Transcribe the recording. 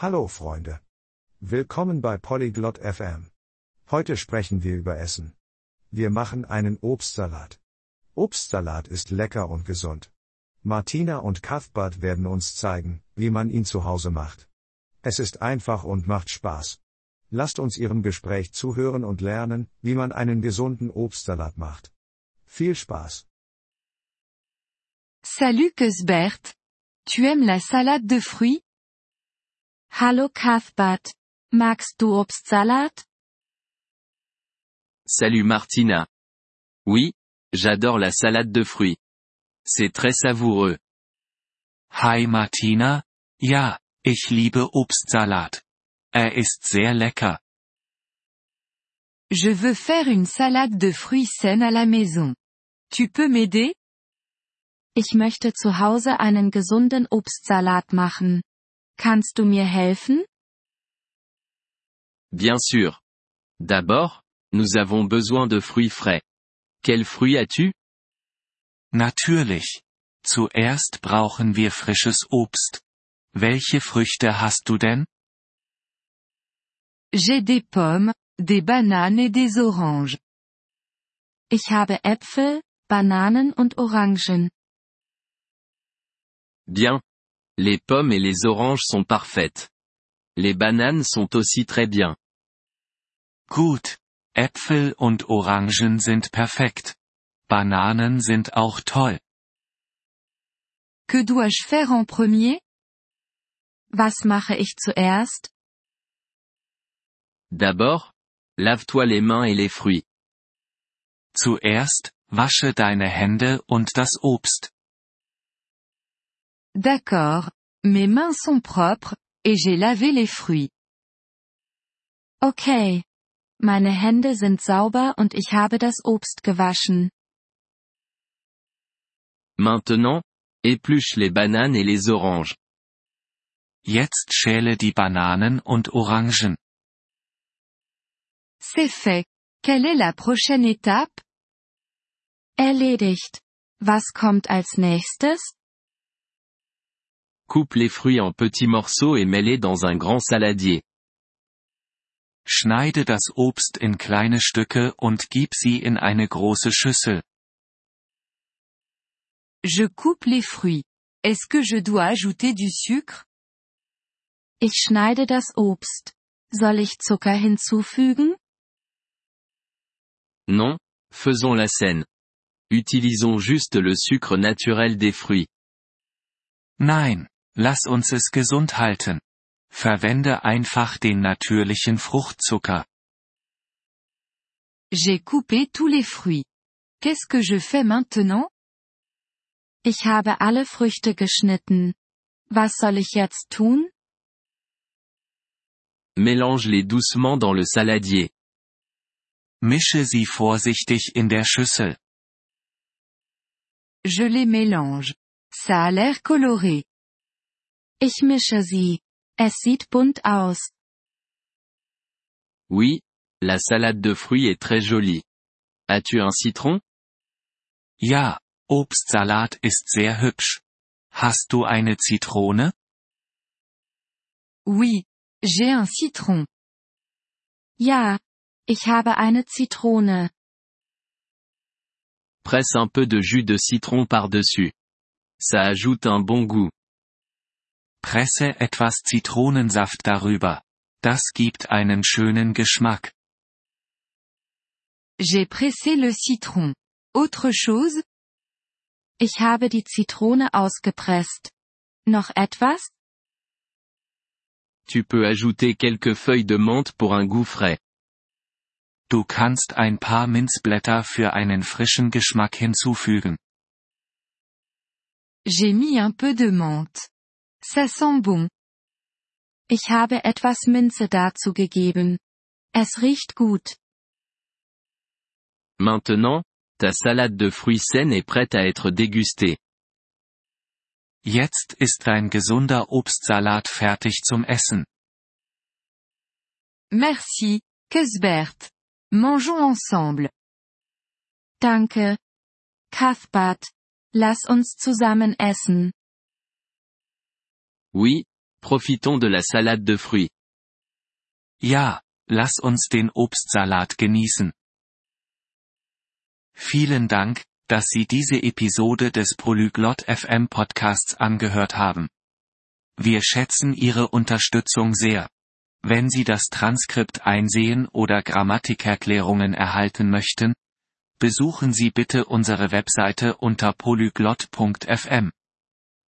Hallo Freunde. Willkommen bei Polyglot FM. Heute sprechen wir über Essen. Wir machen einen Obstsalat. Obstsalat ist lecker und gesund. Martina und Cuthbert werden uns zeigen, wie man ihn zu Hause macht. Es ist einfach und macht Spaß. Lasst uns ihrem Gespräch zuhören und lernen, wie man einen gesunden Obstsalat macht. Viel Spaß. Salut Cuthbert. Tu aimes la salade de fruits? Hallo Cuthbert. Magst du Obstsalat? Salut Martina. Oui, j'adore la salade de fruits. C'est très savoureux. Hi Martina, ja, ich liebe Obstsalat. Er ist sehr lecker. Je veux faire une salade de fruits saine à la maison. Tu peux m'aider? Ich möchte zu Hause einen gesunden Obstsalat machen. Kannst du mir helfen? Bien sûr. D'abord, nous avons besoin de fruits frais. Quels fruits as-tu? Natürlich. Zuerst brauchen wir frisches Obst. Welche Früchte hast du denn? J'ai des pommes, des bananes et des oranges. Ich habe Äpfel, Bananen und Orangen. Bien. Les pommes et les oranges sont parfaites. Les bananes sont aussi très bien. Gut. Äpfel und Orangen sind perfekt. Bananen sind auch toll. Que dois-je faire en premier? Was mache ich zuerst? D'abord, lave-toi les mains et les fruits. Zuerst, wasche deine Hände und das Obst. D'accord. Mes mains sont propres, et j'ai lavé les fruits. Okay. Meine Hände sind sauber und ich habe das Obst gewaschen. Maintenant, épluche les bananes et les oranges. Jetzt schäle die Bananen und Orangen. C'est fait. Quelle est la prochaine étape? Erledigt. Was kommt als nächstes? Coupe les fruits en petits morceaux et mets-les dans un grand saladier. Schneide das Obst in kleine Stücke und gib sie in eine große Schüssel. Je coupe les fruits. Est-ce que je dois ajouter du sucre? Ich schneide das Obst. Soll ich Zucker hinzufügen? Non, faisons la scène. Utilisons juste le sucre naturel des fruits. Nein, lass uns es gesund halten. Verwende einfach den natürlichen Fruchtzucker. J'ai coupé tous les fruits. Qu'est-ce que je fais maintenant? Ich habe alle Früchte geschnitten. Was soll ich jetzt tun? Mélange-les doucement dans le saladier. Mische sie vorsichtig in der Schüssel. Je les mélange. Ça a l'air coloré. Ich mische sie. Es sieht bunt aus. Oui, la salade de fruits est très jolie. As-tu un citron? Ja, Obstsalat ist sehr hübsch. Hast du eine Zitrone? Oui, j'ai un citron. Ja, ich habe eine Zitrone. Presse un peu de jus de citron par-dessus. Ça ajoute un bon goût. Presse etwas Zitronensaft darüber. Das gibt einen schönen Geschmack. J'ai pressé le citron. Autre chose? Ich habe die Zitrone ausgepresst. Noch etwas? Tu peux ajouter quelques feuilles de menthe pour un goût frais. Du kannst ein paar Minzblätter für einen frischen Geschmack hinzufügen. J'ai mis un peu de menthe. Ça sent bon. Ich habe etwas Minze dazu gegeben. Es riecht gut. Maintenant, ta salade de fruits saine est prête à être dégustée. Jetzt ist dein gesunder Obstsalat fertig zum Essen. Merci, Cuthbert. Mangeons ensemble. Danke. Cuthbert. Lass uns zusammen essen. Oui, Profitons de la salade de fruits. Ja, lass uns den Obstsalat genießen. Vielen Dank, dass Sie diese Episode des Polyglot FM Podcasts angehört haben. Wir schätzen Ihre Unterstützung sehr. Wenn Sie das Transkript einsehen oder Grammatikerklärungen erhalten möchten, besuchen Sie bitte unsere Webseite unter polyglot.fm.